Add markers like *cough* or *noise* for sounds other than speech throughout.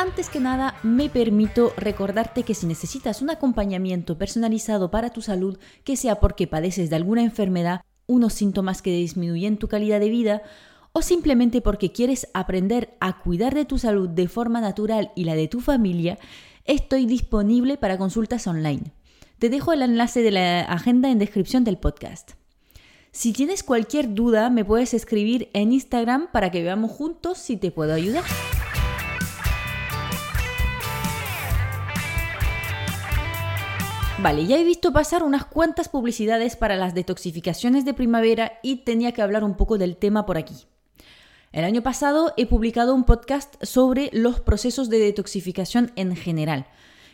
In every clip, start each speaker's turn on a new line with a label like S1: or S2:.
S1: Antes que nada, me permito recordarte que si necesitas un acompañamiento personalizado para tu salud, que sea porque padeces de alguna enfermedad, unos síntomas que disminuyen tu calidad de vida, o simplemente porque quieres aprender a cuidar de tu salud de forma natural y la de tu familia, estoy disponible para consultas online. Te dejo el enlace de la agenda en descripción del podcast. Si tienes cualquier duda, me puedes escribir en Instagram para que veamos juntos si te puedo ayudar. Vale, ya he visto pasar unas cuantas publicidades para las detoxificaciones de primavera y tenía que hablar un poco del tema por aquí. El año pasado he publicado un podcast sobre los procesos de detoxificación en general,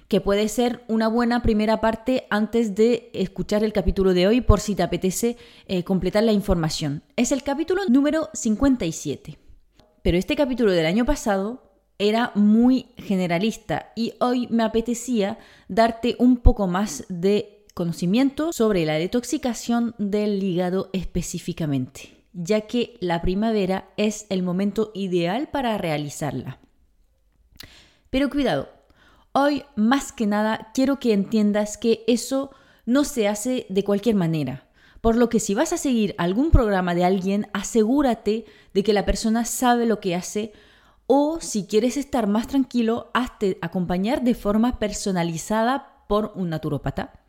S1: que puede ser una buena primera parte antes de escuchar el capítulo de hoy por si te apetece eh, completar la información. Es el capítulo número 57. Pero este capítulo del año pasado era muy generalista y hoy me apetecía darte un poco más de conocimiento sobre la detoxicación del hígado específicamente, ya que la primavera es el momento ideal para realizarla. Pero cuidado, hoy más que nada quiero que entiendas que eso no se hace de cualquier manera. Por lo que si vas a seguir algún programa de alguien, asegúrate de que la persona sabe lo que hace o si quieres estar más tranquilo, hazte acompañar de forma personalizada por un naturópata.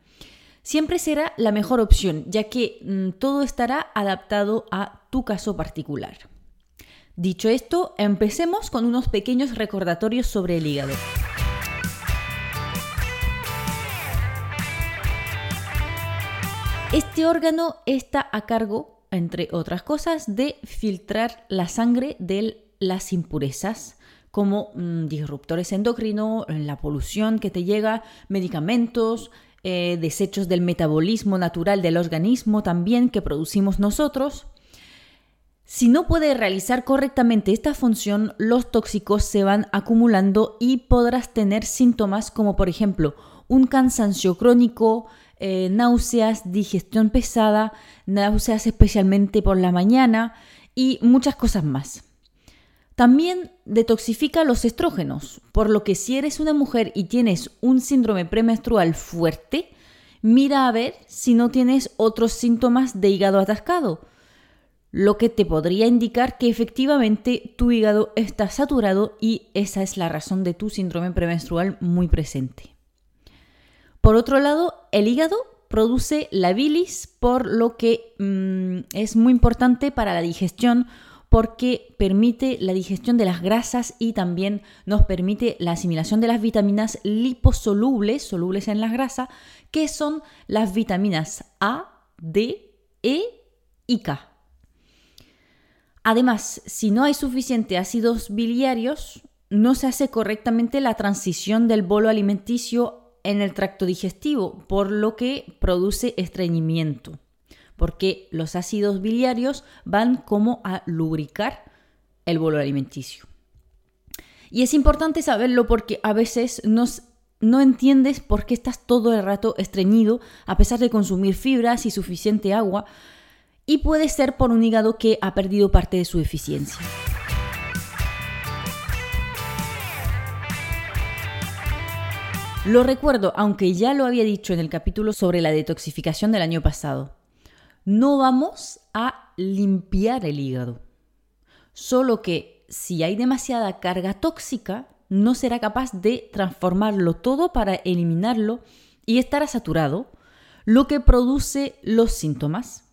S1: Siempre será la mejor opción, ya que mm, todo estará adaptado a tu caso particular. Dicho esto, empecemos con unos pequeños recordatorios sobre el hígado. Este órgano está a cargo, entre otras cosas, de filtrar la sangre del las impurezas como mm, disruptores endocrinos, la polución que te llega, medicamentos, eh, desechos del metabolismo natural del organismo también que producimos nosotros. Si no puede realizar correctamente esta función, los tóxicos se van acumulando y podrás tener síntomas como por ejemplo un cansancio crónico, eh, náuseas, digestión pesada, náuseas especialmente por la mañana y muchas cosas más. También detoxifica los estrógenos, por lo que si eres una mujer y tienes un síndrome premenstrual fuerte, mira a ver si no tienes otros síntomas de hígado atascado, lo que te podría indicar que efectivamente tu hígado está saturado y esa es la razón de tu síndrome premenstrual muy presente. Por otro lado, el hígado produce la bilis, por lo que mm, es muy importante para la digestión porque permite la digestión de las grasas y también nos permite la asimilación de las vitaminas liposolubles, solubles en las grasas, que son las vitaminas A, D, E y K. Además, si no hay suficiente ácidos biliarios, no se hace correctamente la transición del bolo alimenticio en el tracto digestivo, por lo que produce estreñimiento porque los ácidos biliarios van como a lubricar el bolo alimenticio. Y es importante saberlo porque a veces no entiendes por qué estás todo el rato estreñido a pesar de consumir fibras y suficiente agua y puede ser por un hígado que ha perdido parte de su eficiencia. Lo recuerdo, aunque ya lo había dicho en el capítulo sobre la detoxificación del año pasado no vamos a limpiar el hígado. Solo que si hay demasiada carga tóxica, no será capaz de transformarlo todo para eliminarlo y estará saturado, lo que produce los síntomas.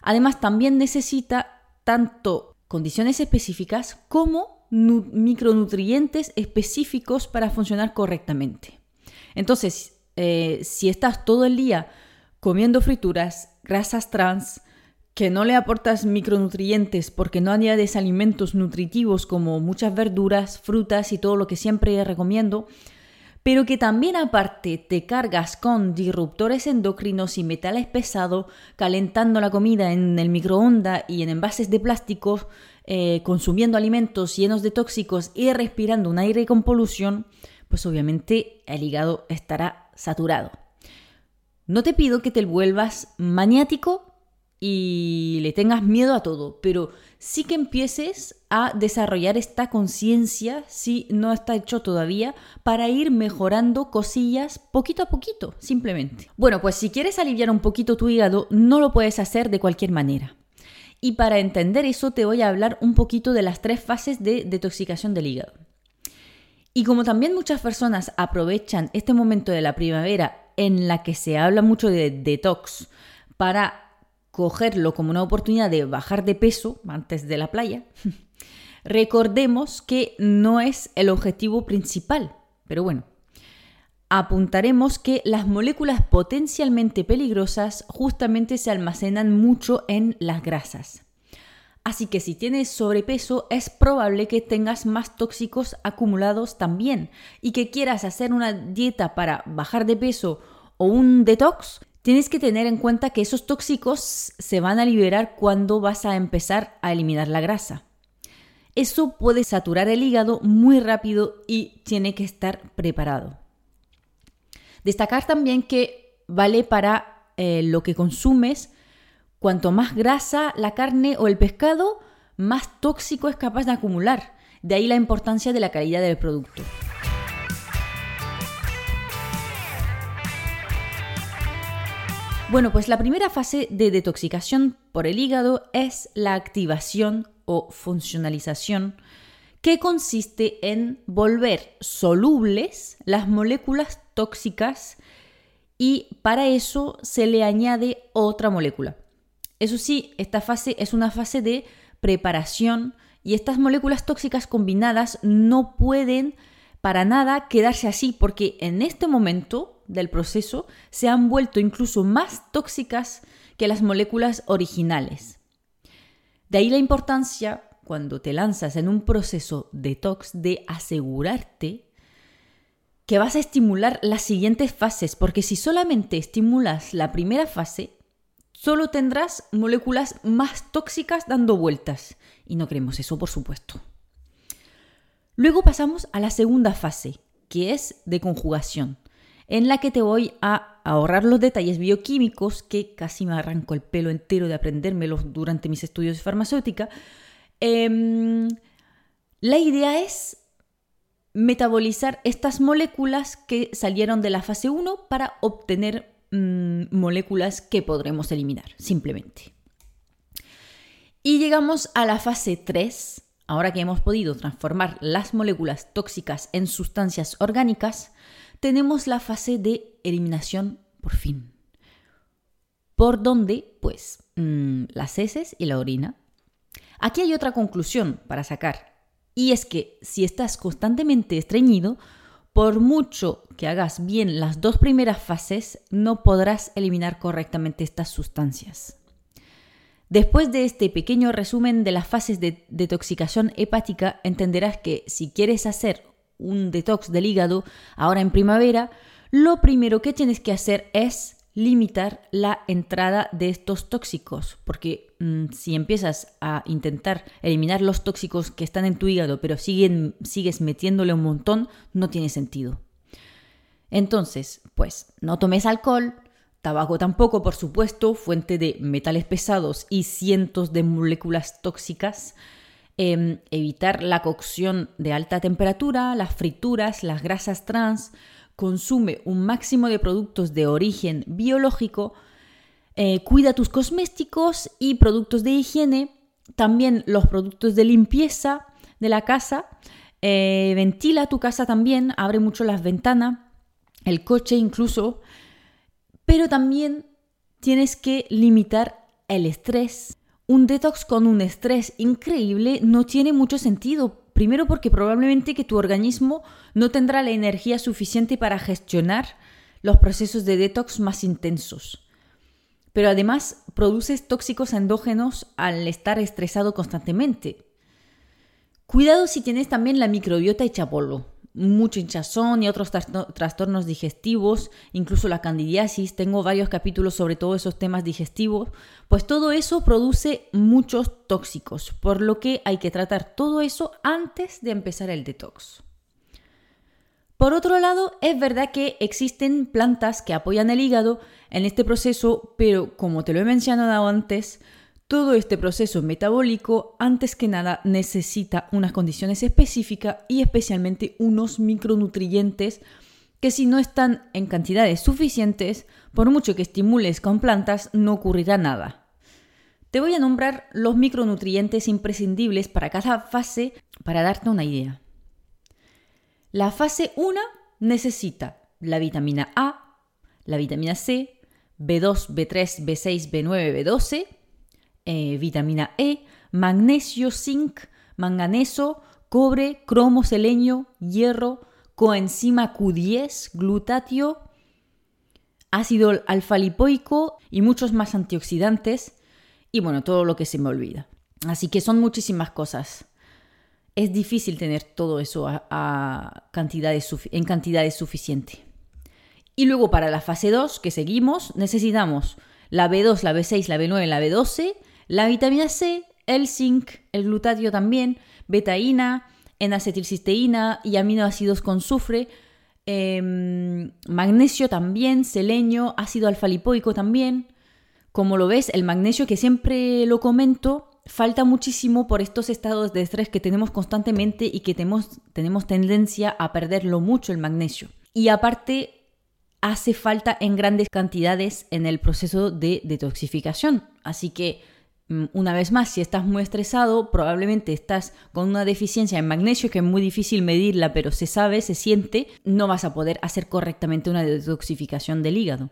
S1: Además, también necesita tanto condiciones específicas como micronutrientes específicos para funcionar correctamente. Entonces, eh, si estás todo el día comiendo frituras, grasas trans, que no le aportas micronutrientes porque no añades alimentos nutritivos como muchas verduras, frutas y todo lo que siempre recomiendo, pero que también aparte te cargas con disruptores endocrinos y metales pesados, calentando la comida en el microondas y en envases de plástico, eh, consumiendo alimentos llenos de tóxicos y respirando un aire con polución, pues obviamente el hígado estará saturado. No te pido que te vuelvas maniático y le tengas miedo a todo, pero sí que empieces a desarrollar esta conciencia, si no está hecho todavía, para ir mejorando cosillas poquito a poquito, simplemente. Bueno, pues si quieres aliviar un poquito tu hígado, no lo puedes hacer de cualquier manera. Y para entender eso te voy a hablar un poquito de las tres fases de detoxicación del hígado. Y como también muchas personas aprovechan este momento de la primavera en la que se habla mucho de detox para cogerlo como una oportunidad de bajar de peso antes de la playa, *laughs* recordemos que no es el objetivo principal. Pero bueno, apuntaremos que las moléculas potencialmente peligrosas justamente se almacenan mucho en las grasas. Así que si tienes sobrepeso es probable que tengas más tóxicos acumulados también y que quieras hacer una dieta para bajar de peso o un detox, Tienes que tener en cuenta que esos tóxicos se van a liberar cuando vas a empezar a eliminar la grasa. Eso puede saturar el hígado muy rápido y tiene que estar preparado. Destacar también que vale para eh, lo que consumes, cuanto más grasa la carne o el pescado, más tóxico es capaz de acumular. De ahí la importancia de la calidad del producto. Bueno, pues la primera fase de detoxicación por el hígado es la activación o funcionalización, que consiste en volver solubles las moléculas tóxicas y para eso se le añade otra molécula. Eso sí, esta fase es una fase de preparación y estas moléculas tóxicas combinadas no pueden para nada quedarse así porque en este momento del proceso se han vuelto incluso más tóxicas que las moléculas originales. De ahí la importancia, cuando te lanzas en un proceso detox, de asegurarte que vas a estimular las siguientes fases, porque si solamente estimulas la primera fase, solo tendrás moléculas más tóxicas dando vueltas. Y no queremos eso, por supuesto. Luego pasamos a la segunda fase, que es de conjugación en la que te voy a ahorrar los detalles bioquímicos que casi me arranco el pelo entero de aprendérmelos durante mis estudios de farmacéutica. Em, la idea es metabolizar estas moléculas que salieron de la fase 1 para obtener mm, moléculas que podremos eliminar, simplemente. Y llegamos a la fase 3, ahora que hemos podido transformar las moléculas tóxicas en sustancias orgánicas, tenemos la fase de eliminación por fin. Por donde, pues, mm, las heces y la orina. Aquí hay otra conclusión para sacar, y es que si estás constantemente estreñido, por mucho que hagas bien las dos primeras fases, no podrás eliminar correctamente estas sustancias. Después de este pequeño resumen de las fases de detoxicación hepática, entenderás que si quieres hacer un detox del hígado ahora en primavera, lo primero que tienes que hacer es limitar la entrada de estos tóxicos, porque mm, si empiezas a intentar eliminar los tóxicos que están en tu hígado, pero sigues metiéndole un montón, no tiene sentido. Entonces, pues no tomes alcohol, tabaco tampoco, por supuesto, fuente de metales pesados y cientos de moléculas tóxicas, Em, evitar la cocción de alta temperatura, las frituras, las grasas trans, consume un máximo de productos de origen biológico, eh, cuida tus cosméticos y productos de higiene, también los productos de limpieza de la casa, eh, ventila tu casa también, abre mucho las ventanas, el coche incluso, pero también tienes que limitar el estrés, un detox con un estrés increíble no tiene mucho sentido. Primero porque probablemente que tu organismo no tendrá la energía suficiente para gestionar los procesos de detox más intensos. Pero además produces tóxicos endógenos al estar estresado constantemente. Cuidado si tienes también la microbiota hecha polvo. Mucho hinchazón y otros trastornos digestivos, incluso la candidiasis. Tengo varios capítulos sobre todos esos temas digestivos. Pues todo eso produce muchos tóxicos, por lo que hay que tratar todo eso antes de empezar el detox. Por otro lado, es verdad que existen plantas que apoyan el hígado en este proceso, pero como te lo he mencionado antes, todo este proceso metabólico, antes que nada, necesita unas condiciones específicas y especialmente unos micronutrientes que si no están en cantidades suficientes, por mucho que estimules con plantas, no ocurrirá nada. Te voy a nombrar los micronutrientes imprescindibles para cada fase para darte una idea. La fase 1 necesita la vitamina A, la vitamina C, B2, B3, B6, B9, B12, eh, vitamina E, magnesio, zinc, manganeso, cobre, cromo, selenio, hierro, coenzima Q10, glutatio, ácido alfa-lipoico y muchos más antioxidantes y bueno, todo lo que se me olvida. Así que son muchísimas cosas. Es difícil tener todo eso a, cantidades, en cantidades suficientes. Y luego para la fase 2 que seguimos necesitamos la B2, la B6, la B9, la B12 la vitamina C, el zinc, el glutatio también, betaína, N-acetilcisteína y aminoácidos con azufre, em, magnesio también, selenio, ácido alfa-lipoico también. Como lo ves, el magnesio que siempre lo comento, falta muchísimo por estos estados de estrés que tenemos constantemente y que tenemos, tenemos tendencia a perderlo mucho el magnesio. Y aparte, hace falta en grandes cantidades en el proceso de detoxificación. Así que una vez más, si estás muy estresado, probablemente estás con una deficiencia en magnesio que es muy difícil medirla, pero se sabe, se siente, no vas a poder hacer correctamente una detoxificación del hígado.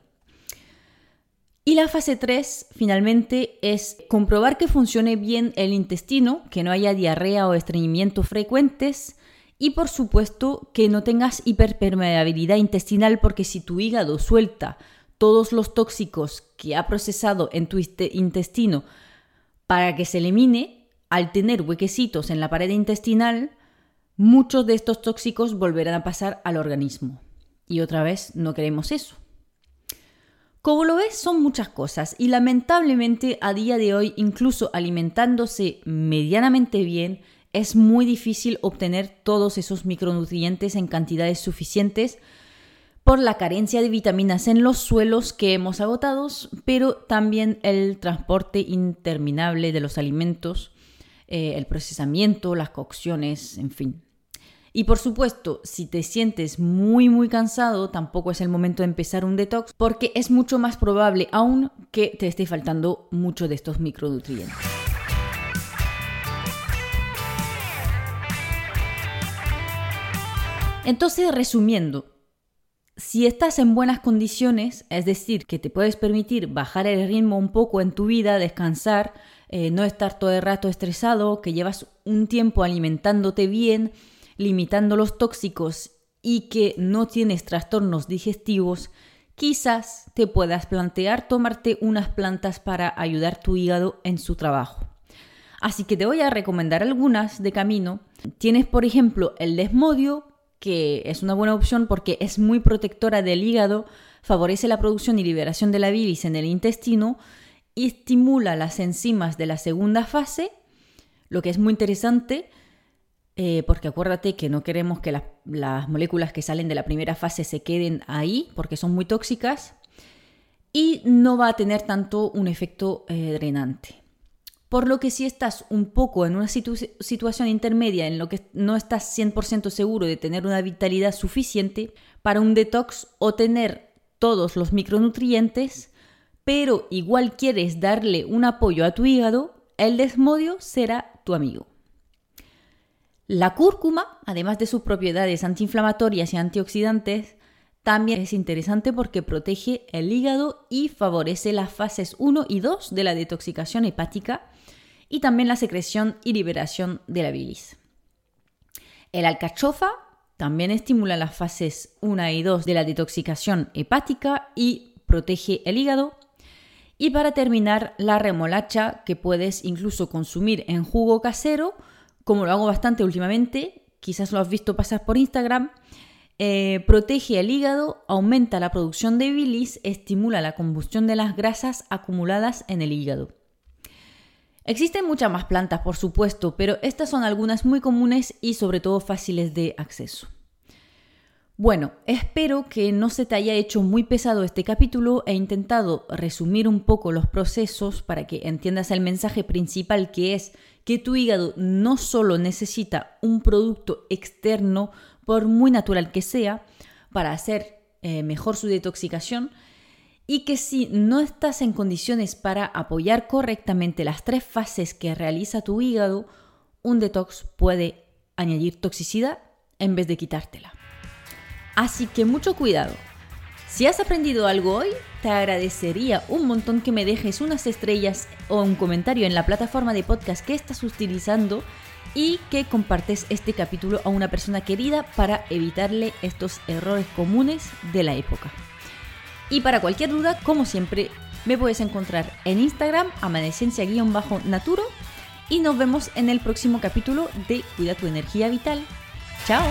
S1: Y la fase 3, finalmente, es comprobar que funcione bien el intestino, que no haya diarrea o estreñimiento frecuentes y, por supuesto, que no tengas hiperpermeabilidad intestinal, porque si tu hígado suelta todos los tóxicos que ha procesado en tu intestino para que se elimine, al tener huequecitos en la pared intestinal, muchos de estos tóxicos volverán a pasar al organismo. Y otra vez, no queremos eso. Como lo ves, son muchas cosas y lamentablemente a día de hoy, incluso alimentándose medianamente bien, es muy difícil obtener todos esos micronutrientes en cantidades suficientes por la carencia de vitaminas en los suelos que hemos agotado, pero también el transporte interminable de los alimentos, eh, el procesamiento, las cocciones, en fin. Y por supuesto, si te sientes muy muy cansado, tampoco es el momento de empezar un detox porque es mucho más probable aún que te esté faltando mucho de estos micronutrientes. Entonces, resumiendo, si estás en buenas condiciones, es decir, que te puedes permitir bajar el ritmo un poco en tu vida, descansar, eh, no estar todo el rato estresado, que llevas un tiempo alimentándote bien, limitando los tóxicos y que no tienes trastornos digestivos, quizás te puedas plantear tomarte unas plantas para ayudar tu hígado en su trabajo. Así que te voy a recomendar algunas de camino. Tienes, por ejemplo, el desmodio, que es una buena opción porque es muy protectora del hígado, favorece la producción y liberación de la bilis en el intestino y estimula las enzimas de la segunda fase, lo que es muy interesante eh, porque acuérdate que no queremos que las moléculas que salen de la primera fase se queden ahí porque son muy tóxicas y no va a tener tanto un efecto eh, drenante. Por lo que si estás un poco en una situación intermedia en lo que no estás 100% seguro de tener una vitalidad suficiente para un detox o tener todos los micronutrientes, pero igual quieres darle un apoyo a tu hígado, el desmodio será tu amigo. La cúrcuma, además de sus propiedades antiinflamatorias y antioxidantes, también es interesante porque protege el hígado y favorece las fases 1 y 2 de la detoxicación hepática y también la secreción y liberación de la bilis. El alcachofa también estimula las fases 1 y 2 de la detoxicación hepática y protege el hígado. Y para terminar, la remolacha que puedes incluso consumir en jugo casero, como lo hago bastante últimamente, quizás lo has visto pasar por Instagram, eh, protege el hígado, aumenta la producción de bilis, estimula la combustión de las grasas acumuladas en el hígado. Existen muchas más plantas, por supuesto, pero estas son algunas muy comunes y sobre todo fáciles de acceso. Bueno, espero que no se te haya hecho muy pesado este capítulo. He intentado resumir un poco los procesos para que entiendas el mensaje principal que es que tu hígado no solo necesita un producto externo, por muy natural que sea, para hacer eh, mejor su detoxicación, y que si no estás en condiciones para apoyar correctamente las tres fases que realiza tu hígado, un detox puede añadir toxicidad en vez de quitártela. Así que mucho cuidado. Si has aprendido algo hoy, te agradecería un montón que me dejes unas estrellas o un comentario en la plataforma de podcast que estás utilizando y que compartes este capítulo a una persona querida para evitarle estos errores comunes de la época. Y para cualquier duda, como siempre, me puedes encontrar en Instagram, amanecencia-naturo, y nos vemos en el próximo capítulo de Cuida tu energía vital. ¡Chao!